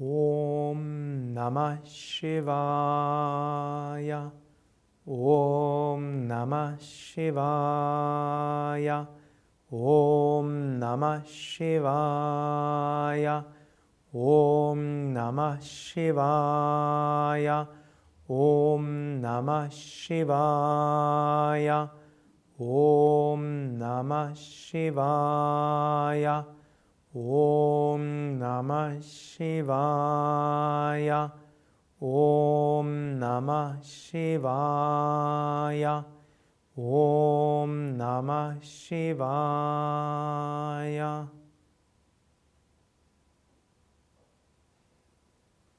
ॐ नमः शिवाय। ॐ नमः शिवाय। ॐ नमः शिवाय। ॐ नमः शिवाय। ॐ नमः शिवाय। ॐ नमः शिवाय। ॐ नमः शिवाय। ॐ नमः शिवाय। ॐ नमः शिवाय